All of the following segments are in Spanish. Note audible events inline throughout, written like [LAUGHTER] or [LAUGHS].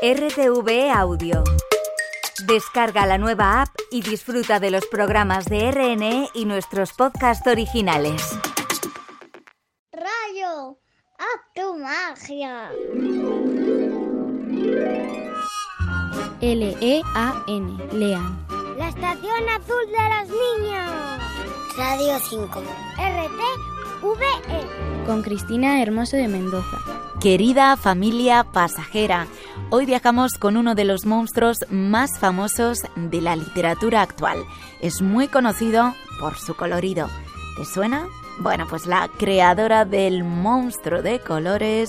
RTV Audio. Descarga la nueva app y disfruta de los programas de RNE y nuestros podcasts originales. Rayo, haz tu magia. L-E-A-N, Lean. La estación azul de los niños. Radio 5. RTVE. Con Cristina Hermoso de Mendoza. Querida familia pasajera, hoy viajamos con uno de los monstruos más famosos de la literatura actual. Es muy conocido por su colorido. ¿Te suena? Bueno, pues la creadora del monstruo de colores,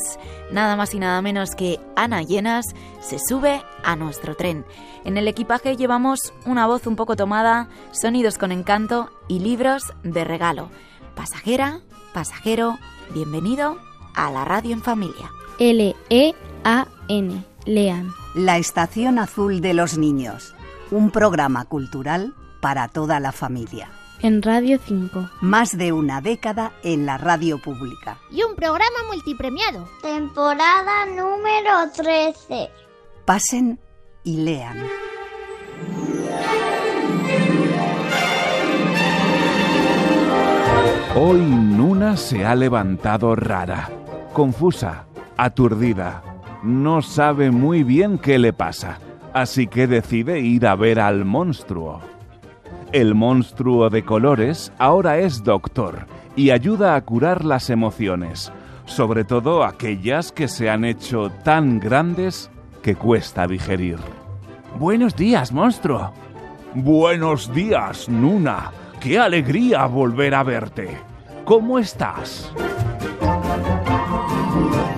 nada más y nada menos que Ana Llenas, se sube a nuestro tren. En el equipaje llevamos una voz un poco tomada, sonidos con encanto y libros de regalo. Pasajera, pasajero, bienvenido a la radio en familia. L-E-A-N, Lean. La Estación Azul de los Niños, un programa cultural para toda la familia. En Radio 5. Más de una década en la radio pública. Y un programa multipremiado. Temporada número 13. Pasen y lean. Hoy Nuna se ha levantado rara, confusa, aturdida. No sabe muy bien qué le pasa, así que decide ir a ver al monstruo. El monstruo de colores ahora es doctor y ayuda a curar las emociones, sobre todo aquellas que se han hecho tan grandes que cuesta digerir. Buenos días, monstruo. Buenos días, Nuna. Qué alegría volver a verte. ¿Cómo estás?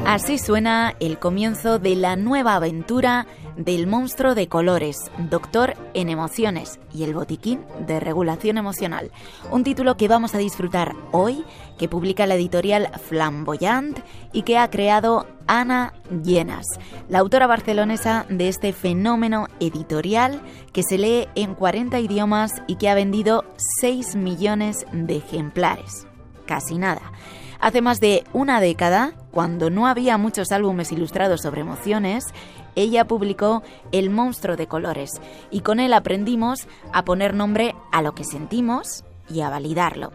Así suena el comienzo de la nueva aventura del monstruo de colores, Doctor en Emociones y el Botiquín de Regulación Emocional. Un título que vamos a disfrutar hoy, que publica la editorial Flamboyant y que ha creado Ana Llenas, la autora barcelonesa de este fenómeno editorial que se lee en 40 idiomas y que ha vendido 6 millones de ejemplares. Casi nada. Hace más de una década, cuando no había muchos álbumes ilustrados sobre emociones, ella publicó El monstruo de colores y con él aprendimos a poner nombre a lo que sentimos y a validarlo.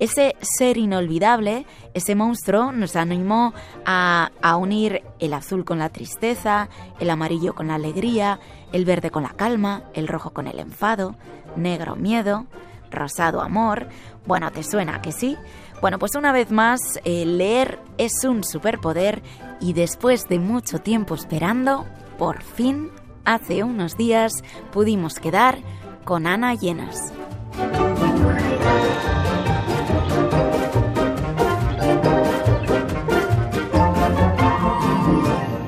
Ese ser inolvidable, ese monstruo, nos animó a, a, unir el azul con la tristeza, el amarillo con la alegría, el verde con la calma, el rojo con el enfado, negro miedo, rosado amor. Bueno, ¿te suena que sí? Bueno, pues una vez más, eh, leer es un superpoder y después de mucho tiempo esperando, por fin, hace unos días, pudimos quedar con Ana Llenas.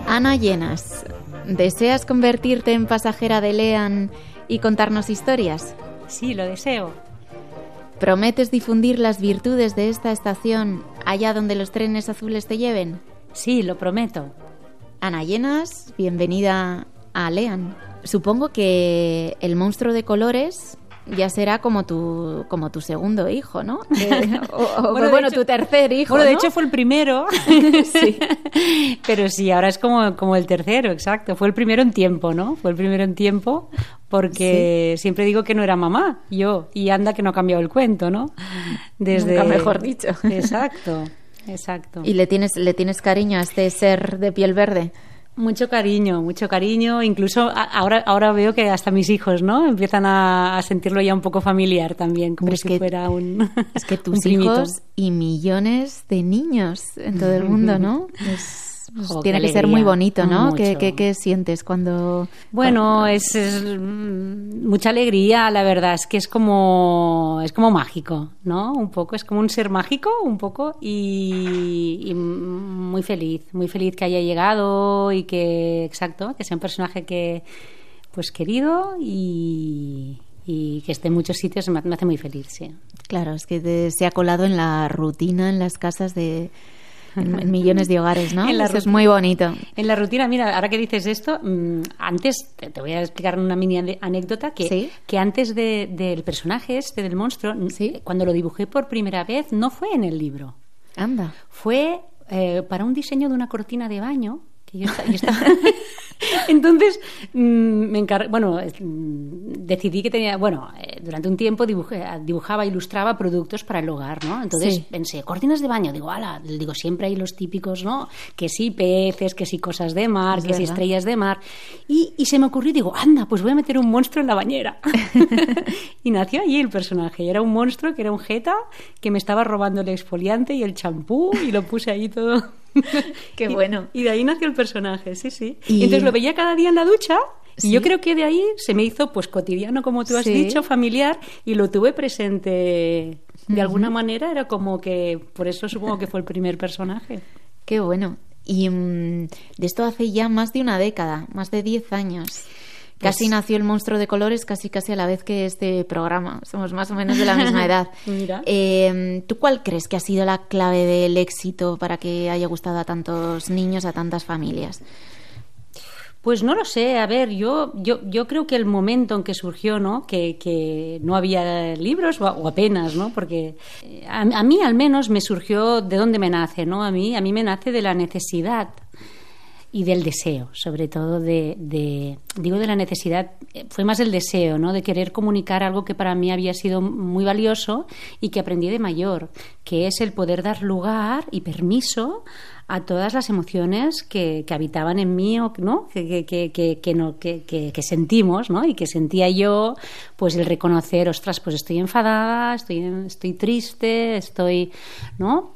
Ana Llenas, ¿deseas convertirte en pasajera de Lean y contarnos historias? Sí, lo deseo. ¿Prometes difundir las virtudes de esta estación allá donde los trenes azules te lleven? Sí, lo prometo. Ana Llenas, bienvenida a Lean. Supongo que el monstruo de colores ya será como tu como tu segundo hijo, ¿no? [LAUGHS] Eh, o, o, bueno, bueno hecho, tu tercer hijo. Bueno, ¿no? de hecho fue el primero. [LAUGHS] [LAUGHS] sí. Pero sí, ahora es como, como el tercero, exacto. Fue el primero en tiempo, ¿no? Fue el primero en tiempo porque sí. siempre digo que no era mamá, yo. Y anda que no ha cambiado el cuento, ¿no? Desde... Nunca mejor dicho. Exacto, exacto. ¿Y le tienes, le tienes cariño a este ser de piel verde? Mucho cariño, mucho cariño. Incluso ahora, ahora veo que hasta mis hijos, ¿no? Empiezan a, a sentirlo ya un poco familiar también, como es si que, fuera un. Es que [LAUGHS] tus hijos y millones de niños en todo el mundo, ¿no? [LAUGHS] Es, pues, tiene que ser muy bonito, ¿no? ¿Qué, Mucho. qué, qué sientes cuando.? Bueno, es, es, mm, mucha alegría, la verdad. Es que es como, es como mágico, ¿no? Un poco, es como un ser mágico, un poco, y, y muy feliz, muy feliz que haya llegado y que, exacto, que sea un personaje que, pues querido y, y que esté en muchos sitios me, me hace muy feliz, sí. Claro, es que te- se ha colado en la rutina, en las casas de. En, millones de hogares, ¿no? Eso es muy bonito. En la rutina, mira, ahora que dices esto, mm, antes te, voy a explicar una mini anécdota que, Sí. que antes de- del personaje este del monstruo, Sí. cuando lo dibujé por primera vez, no fue en el libro, Anda. fue eh, para un diseño de una cortina de baño. Que yo, esta- yo estaba, [LAUGHS] Entonces, mm, me encar... bueno, mm, decidí que tenía, bueno, eh, durante un tiempo dibujé, dibujaba, ilustraba productos para el hogar, ¿no? Entonces Sí. pensé, cortinas de baño, digo, ala, digo, siempre hay los típicos, ¿no? Que sí peces, que sí cosas de mar, Es que sí verdad. estrellas de mar. Y, y se me ocurrió, digo, anda, pues voy a meter un monstruo en la bañera. [LAUGHS] [LAUGHS] y nació allí el personaje. Era un monstruo que era un jeta que me estaba robando el exfoliante y el champú y lo puse ahí todo. [LAUGHS] Qué bueno. Y de ahí nació el personaje, sí, sí. Y- Y entonces lo veía cada día en la ducha. Y Sí. yo creo que de ahí se me hizo pues cotidiano, como tú has Sí. dicho, familiar, y lo tuve presente de alguna manera. Era como que, por eso supongo que fue el primer personaje. Qué bueno. Y mm, de esto hace ya más de una década, más de 10 años. Casi Pues- nació el monstruo de colores, casi casi a la vez que este programa. Somos más o menos de la misma [LAUGHS] edad. Mira. Eh, ¿Tú cuál crees que ha sido la clave del éxito para que haya gustado a tantos niños, a tantas familias? Pues no lo sé, a ver, yo, yo, yo creo que el momento en que surgió, ¿no? Que, que no había libros o, o apenas, ¿no? Porque eh, a, a mí al menos me surgió de dónde me nace, ¿no? A mí, a mí me nace de la necesidad y del deseo, sobre todo de, de- digo de la necesidad, eh, fue más el deseo, ¿no? De querer comunicar algo que para mí había sido muy valioso y que aprendí de mayor, que es el poder dar lugar y permiso a todas las emociones que, que habitaban en mí, ¿no? Que, que, que, no, que sentimos, ¿no? Y que sentía yo, pues el reconocer, ostras, pues estoy enfadada, estoy, estoy triste, estoy, ¿no?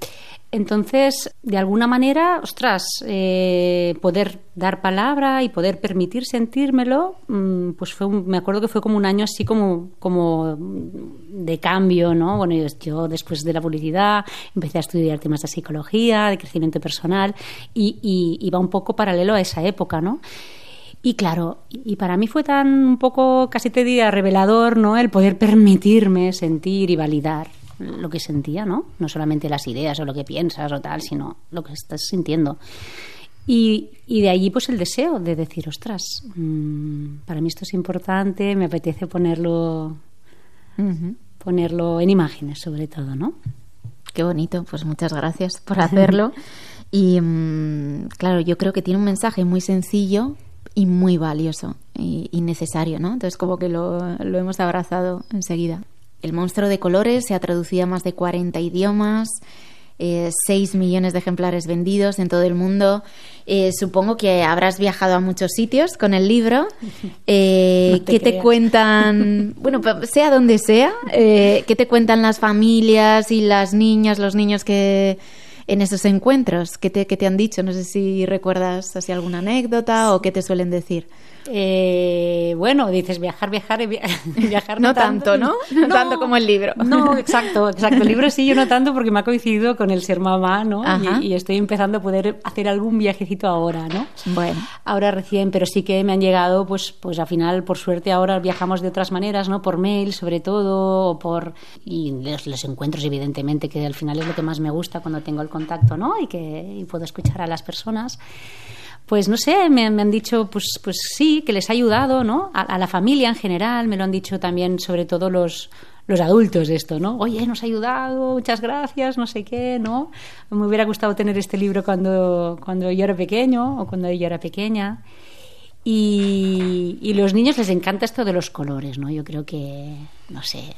Entonces, de alguna manera, ostras, eh, poder dar palabra y poder permitir sentírmelo, mm, pues fue un- me acuerdo que fue como un año así como, como de cambio, ¿no? Bueno, yo, después de la publicidad empecé a estudiar temas de psicología, de crecimiento personal y, y iba un poco paralelo a esa época, ¿no? Y claro, y para mí fue tan un poco, casi te diría, revelador, ¿no? El poder permitirme sentir y validar lo que sentía, ¿no? No solamente las ideas o lo que piensas o tal, sino lo que estás sintiendo. Y, y de allí pues el deseo de decir, ostras, mm, para mí esto es importante, me apetece ponerlo, ponerlo en imágenes sobre todo, ¿no? Qué bonito, pues muchas gracias por hacerlo. [LAUGHS] Y mm, claro, yo creo que tiene un mensaje muy sencillo y muy valioso y, y necesario, ¿no? Entonces como que lo, lo hemos abrazado enseguida. El monstruo de colores se ha traducido a más de 40 idiomas, eh, 6 millones de ejemplares vendidos en todo el mundo. Eh, supongo que habrás viajado a muchos sitios con el libro. [LAUGHS] Eh, No te ¿Qué te cuentan? [LAUGHS] Bueno, sea donde sea, eh, ¿qué te cuentan las familias y las niñas, los niños que en esos encuentros? ¿Qué te, qué te han dicho? No sé si recuerdas así alguna anécdota o qué te suelen decir. Eh, bueno, dices viajar, viajar, via- [LAUGHS] viajar No tanto, ¿no? [LAUGHS] No tanto como el libro. No, [LAUGHS] exacto, exacto. El libro sí, yo no tanto porque me ha coincidido con el ser mamá, ¿no? Y estoy empezando a poder hacer algún viajecito ahora, ¿no? Bueno. Ahora recién, pero sí que me han llegado, pues, pues al final, por suerte, ahora viajamos de otras maneras, ¿no? Por mail, sobre todo, o por y los, los encuentros, evidentemente, que al final es lo que más me gusta cuando tengo el contacto, ¿no? Y que y puedo escuchar a las personas. Pues no sé, me, han dicho, pues, pues sí, que les ha ayudado, ¿no? A, a la familia en general, me lo han dicho también, sobre todo los, los adultos esto, ¿no? Oye, nos ha ayudado, muchas gracias, no sé qué, ¿no? Me hubiera gustado tener este libro cuando, cuando yo era pequeño o cuando yo era pequeña. Y, los niños les encanta esto de los colores, ¿no? Yo creo que, no sé,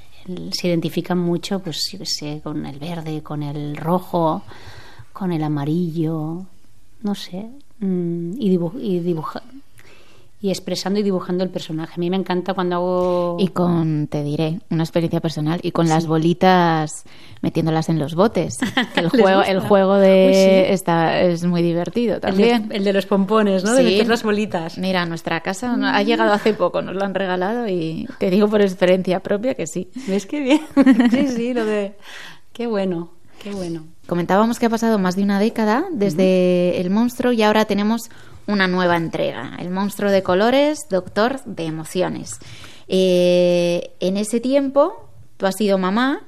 se identifican mucho, pues, yo sé, con el verde, con el rojo, con el amarillo, no sé, mm, y, y dibuja y expresando y dibujando el personaje. A mí me encanta cuando hago Y con, te diré, una experiencia personal y con las bolitas metiéndolas en los botes. [LAUGHS] Que el juego, gusta. el juego Uy, de sí. está, es muy divertido el de, también. el de los pompones, ¿no? De meter las bolitas. Mira, nuestra casa ha llegado hace poco, nos lo han regalado y te digo por experiencia propia que sí. ¿Ves qué bien? [LAUGHS] sí, sí, lo de... Qué bueno, qué bueno. Comentábamos que ha pasado más de una década desde El monstruo y ahora tenemos una nueva entrega, El monstruo de colores, doctor de emociones. Eh, en ese tiempo tú has sido mamá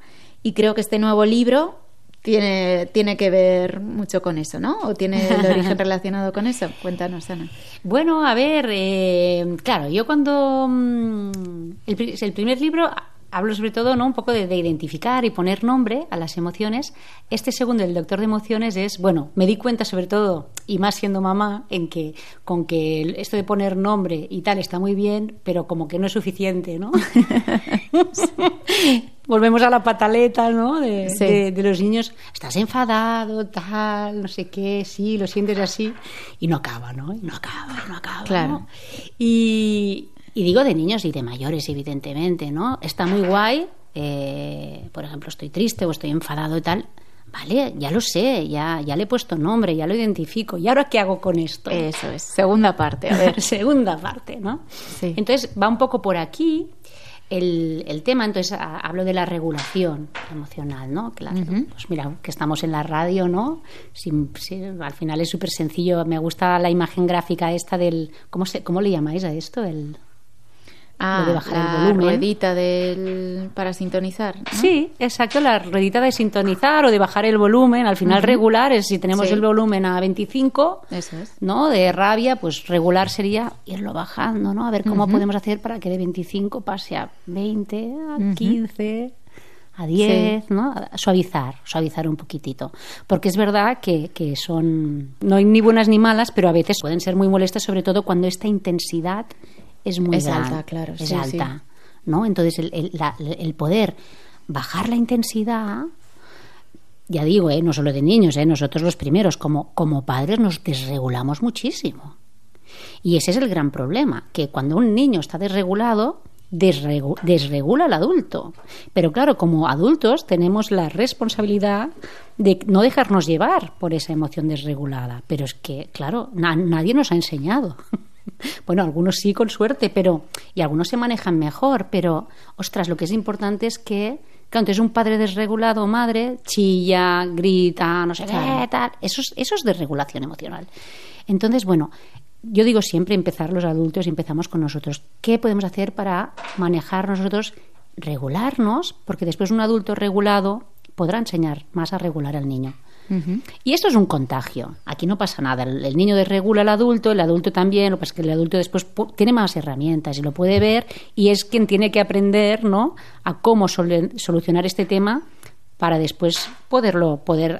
y creo que este nuevo libro tiene, tiene que ver mucho con eso, ¿no? ¿O tiene el origen [LAUGHS] relacionado con eso? Cuéntanos, Ana. Bueno, a ver, eh, claro, yo cuando mm, el, pri- el primer libro hablo sobre todo ¿no? un poco de, identificar y poner nombre a las emociones. Este segundo, el doctor de emociones, es, bueno, me di cuenta sobre todo, y más siendo mamá, en que con que esto de poner nombre y tal está muy bien, pero como que no es suficiente, ¿no? [LAUGHS] Volvemos a la pataleta, ¿no? De, los niños, estás enfadado, tal, no sé qué, sí, lo sientes así, y no acaba, ¿no? Y no acaba, no acaba. Claro. Y, y digo de niños y de mayores, evidentemente, ¿no? Está muy guay, eh, por ejemplo, estoy triste o estoy enfadado y tal. Vale, ya lo sé, ya, ya le he puesto nombre, ya lo identifico. ¿Y ahora qué hago con esto? Eso es, segunda parte, a ver. [LAUGHS] segunda parte, ¿no? Sí. Entonces va un poco por aquí el, el, tema, entonces hablo de la regulación emocional, ¿no? Claro, pues mira, que estamos en la radio, ¿no? al final es súper sencillo. Me gusta la imagen gráfica esta del. ¿Cómo, se, cómo le llamáis a esto? El, Ah, de bajar la el volumen. ruedita del, para sintonizar. Sí, exacto, la ruedita de sintonizar o de bajar el volumen. Al final, regular es si tenemos el volumen a 25, ¿no? De rabia, pues regular sería irlo bajando, ¿no? A ver cómo podemos hacer para que de 25 pase a 20, a 15 a 10, ¿no? suavizar, suavizar un poquitito. Porque es verdad que, que, son, no hay ni buenas ni malas, pero a veces pueden ser muy molestas, sobre todo cuando esta intensidad es muy alta, claro. Es alta, ¿no? Entonces, el, el, poder bajar la intensidad ya digo, ¿eh? no solo de niños, ¿eh? nosotros los primeros, como, como padres, nos desregulamos muchísimo. Y ese es el gran problema, que cuando un niño está desregulado, desregula al adulto. Pero claro, como adultos tenemos la responsabilidad de no dejarnos llevar por esa emoción desregulada. Pero es que, claro, nadie nos ha enseñado. [LAUGHS] [LAUGHS] Bueno, algunos sí, con suerte, pero. Y algunos se manejan mejor, pero. Ostras, lo que es importante es que. Claro, entonces un padre desregulado o madre chilla, grita, no sé qué, tal. Eso es, eso es desregulación emocional. Entonces, bueno, yo digo siempre empezar los adultos y empezamos con nosotros. ¿Qué podemos hacer para manejar nosotros, regularnos? Porque después un adulto regulado podrá enseñar más a regular al niño. Y esto es un contagio. Aquí no pasa nada. El, niño desregula al adulto, el adulto también. Lo que pasa es que el adulto después tiene más herramientas y lo puede ver y es quien tiene que aprender ¿no? a cómo solucionar este tema para después poderlo poder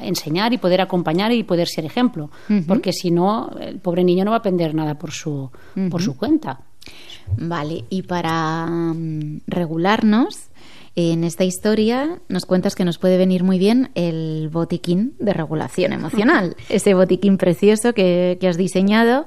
enseñar y poder acompañar y poder ser ejemplo. Porque si no, el pobre niño no va a aprender nada por su, por su cuenta. Vale, y para mm, regularnos, en esta historia nos cuentas que nos puede venir muy bien el botiquín de regulación emocional, [LAUGHS] ese botiquín precioso que, que has diseñado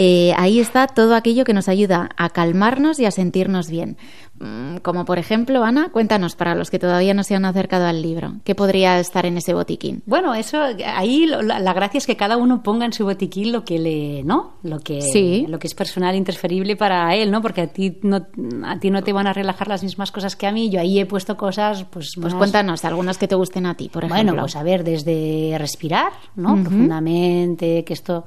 eh, ahí está todo aquello que nos ayuda a calmarnos y a sentirnos bien. Mm, como por ejemplo, Ana, cuéntanos para los que todavía no se han acercado al libro, ¿qué podría estar en ese botiquín? Bueno, eso ahí la, gracia es que cada uno ponga en su botiquín lo que le, ¿no? Lo que sí. lo que es personal interferible para él, ¿no? Porque a ti no a ti no te van a relajar las mismas cosas que a mí. Yo ahí he puesto cosas pues Pues cuéntanos algunas que te gusten a ti, por ejemplo. Bueno, pues a ver, desde respirar, ¿no? Profundamente, que esto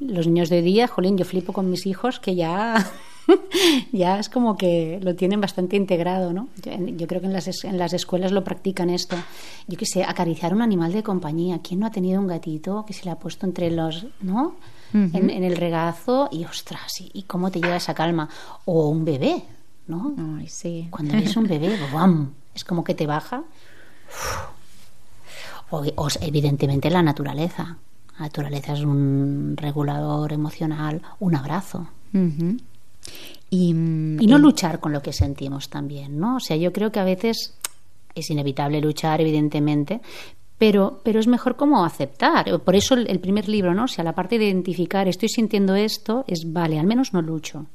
los niños de hoy día, jolín, yo flipo con mis hijos que ya, [LAUGHS] ya es como que lo tienen bastante integrado, ¿no? Yo, creo que en las, en las escuelas lo practican esto. Yo qué sé, acariciar un animal de compañía. ¿Quién no ha tenido un gatito que se le ha puesto entre los, ¿no? en, el regazo y ostras, y, cómo te lleva esa calma? O un bebé, ¿no? Ay, sí. Cuando eres un bebé, [LAUGHS] ¡bam! es como que te baja. O, o, evidentemente la naturaleza. La naturaleza es un regulador emocional, un abrazo. y, no luchar con lo que sentimos también, ¿no? O sea, yo creo que a veces es inevitable luchar, evidentemente, pero, pero es mejor como aceptar. Por eso el, primer libro, ¿no? O sea, la parte de identificar, estoy sintiendo esto, es vale, al menos no lucho.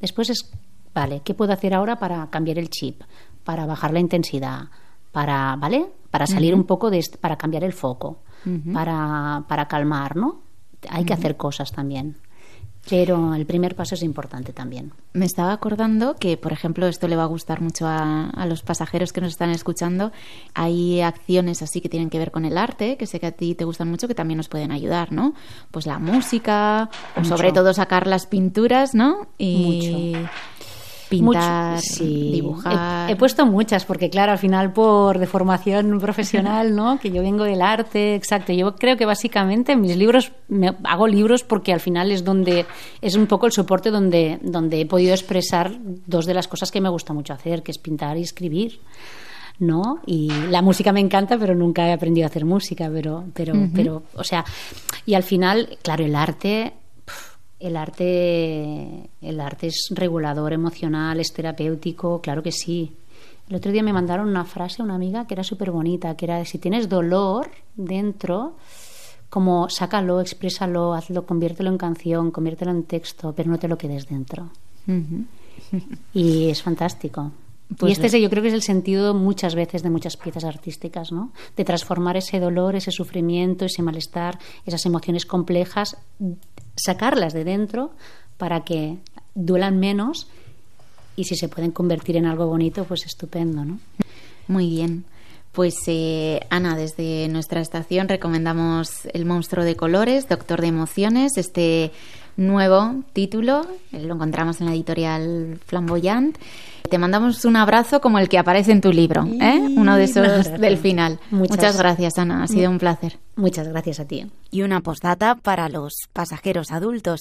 Después es, vale, ¿qué puedo hacer ahora para cambiar el chip? Para bajar la intensidad, para, ¿vale? Para salir un poco de, para cambiar el foco para, para calmar, ¿no? Hay que hacer cosas también. Pero el primer paso es importante también. Me estaba acordando que, por ejemplo, esto le va a gustar mucho a, a, los pasajeros que nos están escuchando. Hay acciones así que tienen que ver con el arte, que sé que a ti te gustan mucho, que también nos pueden ayudar, ¿no? Pues la música, o sobre todo sacar las pinturas, ¿no? Y... Pintar, dibujar. He, puesto muchas, porque claro, al final por de formación [LAUGHS] profesional, ¿no? Que yo vengo del arte, exacto. Yo creo que básicamente mis libros, me, hago libros porque al final es donde, es un poco el soporte donde, donde he podido expresar dos de las cosas que me gusta mucho hacer, que es pintar y escribir. ¿no? Y la música me encanta, pero nunca he aprendido a hacer música, pero, pero, pero, o sea, y al final, claro, el arte el arte, el arte es regulador emocional, es terapéutico, claro que sí. El otro día me mandaron una frase a una amiga que era súper bonita, que era si tienes dolor dentro, como sácalo, exprésalo, hazlo, conviértelo en canción, conviértelo en texto, pero no te lo quedes dentro. y es fantástico. Pues y este yo creo que es el sentido muchas veces de muchas piezas artísticas, ¿no? De transformar ese dolor, ese sufrimiento, ese malestar, esas emociones complejas, sacarlas de dentro para que duelan menos y si se pueden convertir en algo bonito, pues estupendo, ¿no? Muy bien. Pues eh, Ana, desde nuestra estación recomendamos El monstruo de colores, Doctor de emociones, este nuevo título, lo encontramos en la editorial Flamboyant te mandamos un abrazo como el que aparece en tu libro, ¿eh? uno de esos [LAUGHS] del final. Muchas, gracias, Ana, ha sido un placer. Muchas gracias a ti. Y una postdata para los pasajeros adultos.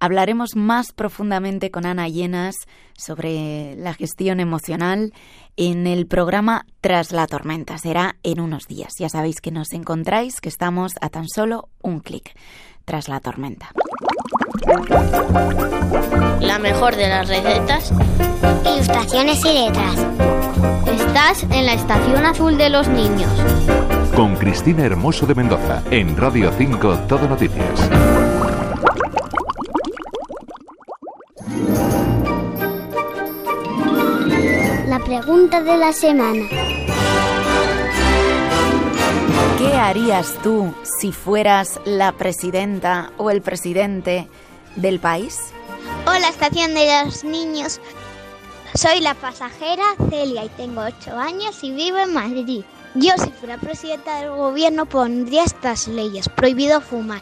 Hablaremos más profundamente con Ana Llenas sobre la gestión emocional en el programa Tras la tormenta. Será en unos días. Ya sabéis que nos encontráis, que estamos a tan solo un clic. Tras la tormenta. La mejor de las recetas. Ilustraciones y letras. Estás en la Estación Azul de los Niños. Con Cristina Hermoso de Mendoza, en Radio 5 Todo Noticias. La pregunta de la semana. ¿Qué harías tú si fueras la presidenta o el presidente del país? Hola, estación de los niños. Soy la pasajera Celia y tengo 8 años y vivo en Madrid. Yo si fuera presidenta del gobierno pondría estas leyes. Prohibido fumar.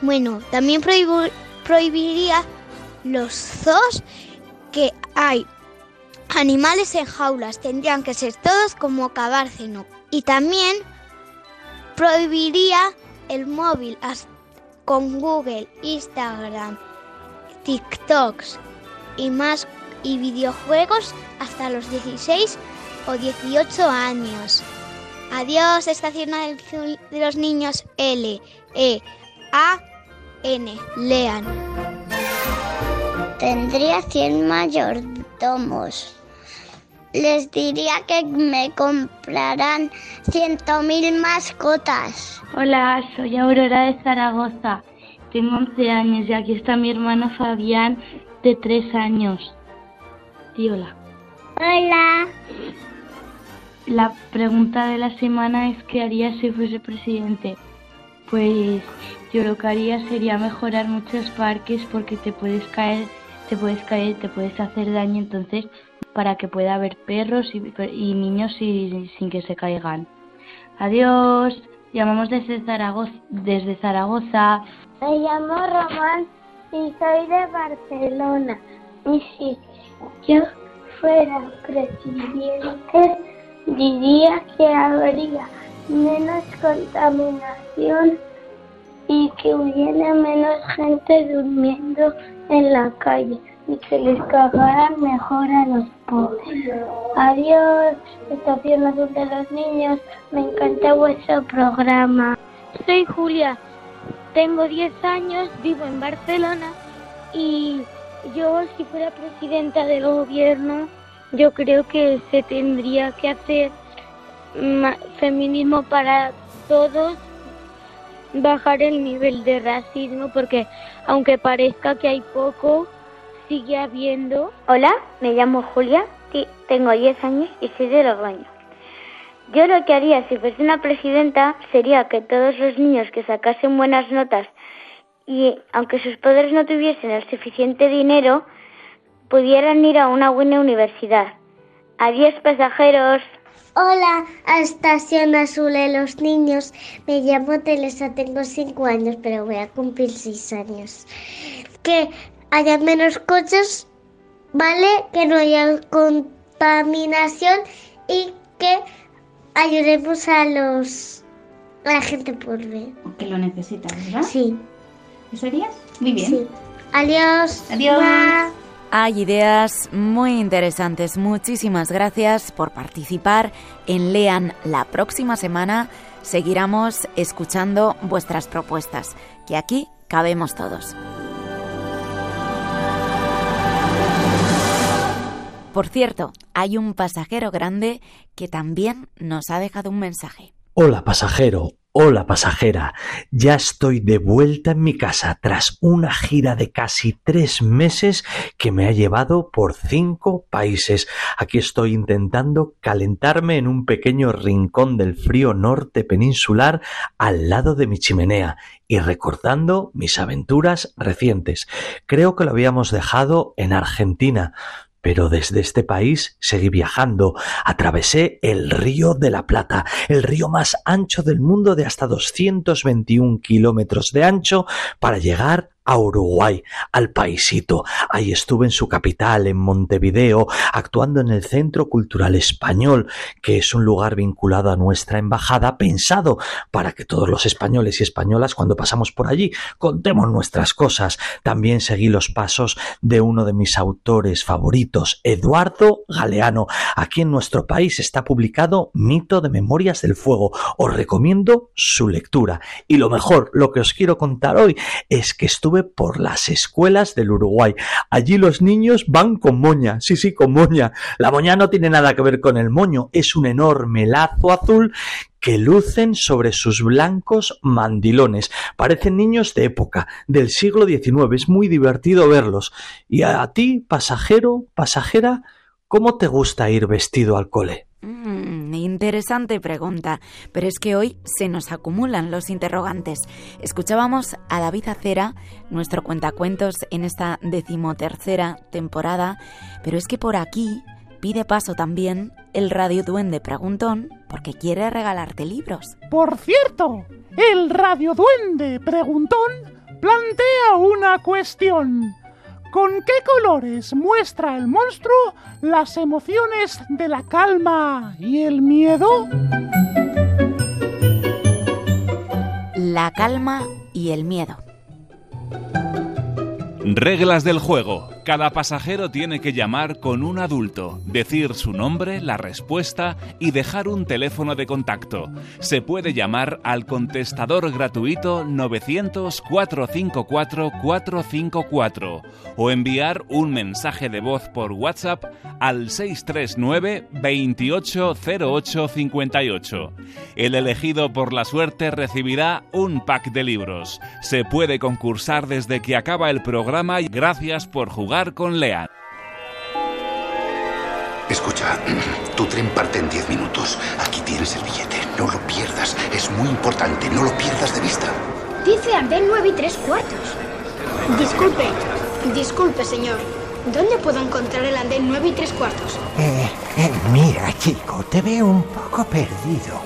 Bueno, también prohibiría los zoos que hay. Animales en jaulas tendrían que ser todos como Cabárceno. Y también prohibiría el móvil con Google, Instagram, TikToks y más y videojuegos hasta los 16 o 18 años. Adiós, Estación de los Niños L, E, A, N. Lean. Tendría 100 mayordomos. Les diría que me comprarán 100.000 mascotas. Hola, soy Aurora de Zaragoza. Tengo 11 años y aquí está mi hermano Fabián de 3 años. Di hola. Hola. La pregunta de la semana es ¿qué haría si fuese presidente? Pues yo lo que haría sería mejorar muchos parques porque te puedes caer, te puedes caer, te puedes hacer daño, entonces para que pueda haber perros y, niños sin que se caigan. Adiós. Llamamos desde Zaragoza. Desde Zaragoza. Me llamo Román y soy de Barcelona. Y si yo fuera presidente, diría que habría menos contaminación y que hubiera menos gente durmiendo en la calle y que les cagaran mejor a los pobres. Adiós, Estación Azul de los Niños, me encanta vuestro programa. Soy Julia, tengo 10 años, vivo en Barcelona y yo si fuera presidenta del gobierno, yo creo que se tendría que hacer feminismo para todos bajar el nivel de racismo porque aunque parezca que hay poco, sigue habiendo. Hola, me llamo Julia, tengo 10 años y soy de Logroño. Yo lo que haría si fuese una presidenta sería que todos los niños que sacasen buenas notas y aunque sus padres no tuviesen el suficiente dinero, pudieran ir a una buena universidad. Adiós pasajeros. Hola, a Estación Azul de los Niños. Me llamo Teresa, tengo 5 años, pero voy a cumplir 6 años. Que haya menos coches ¿vale? Que no haya contaminación y que ayudemos a los a la gente por ver. Que lo necesita, ¿verdad? Sí. ¿Eso harías? Muy bien. Sí. Adiós. Adiós. Hay ideas muy interesantes. Muchísimas gracias por participar en Lean la próxima semana. Seguiremos escuchando vuestras propuestas, que aquí cabemos todos. Por cierto, hay un pasajero grande que también nos ha dejado un mensaje. Hola pasajero, hola pasajera, ya estoy de vuelta en mi casa tras una gira de casi tres meses que me ha llevado por cinco países. Aquí estoy intentando calentarme en un pequeño rincón del frío norte peninsular al lado de mi chimenea y recordando mis aventuras recientes. Creo que lo habíamos dejado en Argentina. Pero desde este país seguí viajando. Atravesé el río de la Plata, el río más ancho del mundo de hasta 221 kilómetros de ancho, para llegar a Uruguay, al paisito. Ahí estuve en su capital, en Montevideo, actuando en el Centro Cultural Español, que es un lugar vinculado a nuestra embajada, pensado para que todos los españoles y españolas, cuando pasamos por allí, contemos nuestras cosas. También seguí los pasos de uno de mis autores favoritos, Eduardo Galeano. Aquí en nuestro país está publicado Mito de Memorias del Fuego. Os recomiendo su lectura. Y lo mejor, lo que os quiero contar hoy, es que estuve por las escuelas del Uruguay. Allí los niños van con moña, sí, sí, con moña. La moña no tiene nada que ver con el moño, es un enorme lazo azul que lucen sobre sus blancos mandilones. Parecen niños de época, del siglo XIX. Es muy divertido verlos. Y a ti, pasajero, pasajera, ¿cómo te gusta ir vestido al cole? Mm, interesante pregunta, pero es que hoy se nos acumulan los interrogantes. Escuchábamos a David Acera, nuestro cuentacuentos en esta decimotercera temporada, pero es que por aquí pide paso también el Radio Duende Preguntón porque quiere regalarte libros. Por cierto, el Radio Duende Preguntón plantea una cuestión. ¿Con qué colores muestra el monstruo las emociones de la calma y el miedo? La calma y el miedo. Reglas del juego. Cada pasajero tiene que llamar con un adulto, decir su nombre, la respuesta y dejar un teléfono de contacto. Se puede llamar al contestador gratuito 900-454-454 o enviar un mensaje de voz por WhatsApp al 639 280858. El elegido por la suerte recibirá un pack de libros. Se puede concursar desde que acaba el programa y gracias por jugar con Lean. Escucha, tu tren parte en 10 minutos. Aquí tienes el billete. No lo pierdas. Es muy importante. No lo pierdas de vista. Dice andén 9 y 3 cuartos. Disculpe, disculpe, señor. ¿Dónde puedo encontrar el andén 9 y 3 cuartos? Eh, eh, mira, chico, te veo un poco perdido.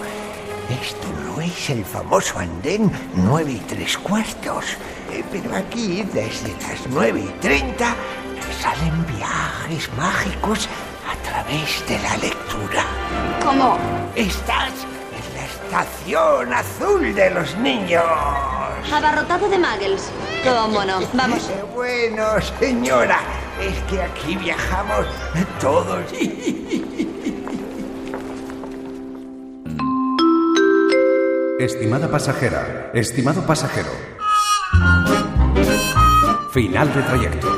Esto no es el famoso andén 9 y 3 cuartos. Eh, pero aquí, desde las 9 y 30, salen viajes mágicos a través de la lectura. ¿Cómo? Estás en la estación azul de los niños. Abarrotado de muggles. ¿Cómo no? Vamos. [LAUGHS] Bueno, señora, es que aquí viajamos todos. [LAUGHS] Estimada pasajera, estimado pasajero. Final de trayecto.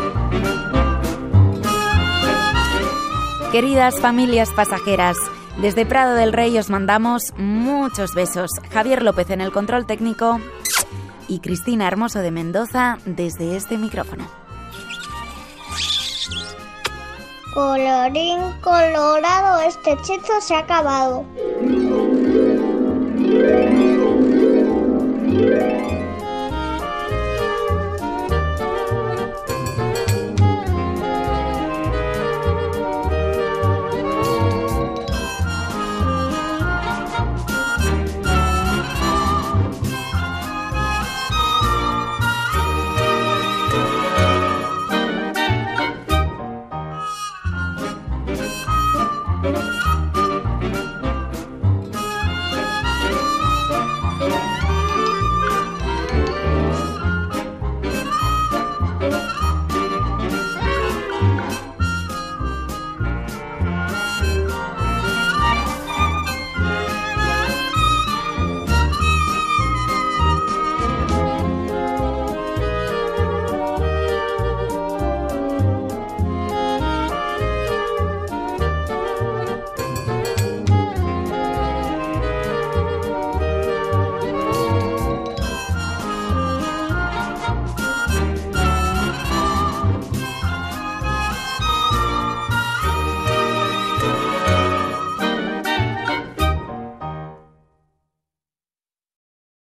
Queridas familias pasajeras, desde Prado del Rey os mandamos muchos besos. Javier López en el control técnico y Cristina Hermoso de Mendoza desde este micrófono. Colorín colorado, este hechizo se ha acabado. Thank you.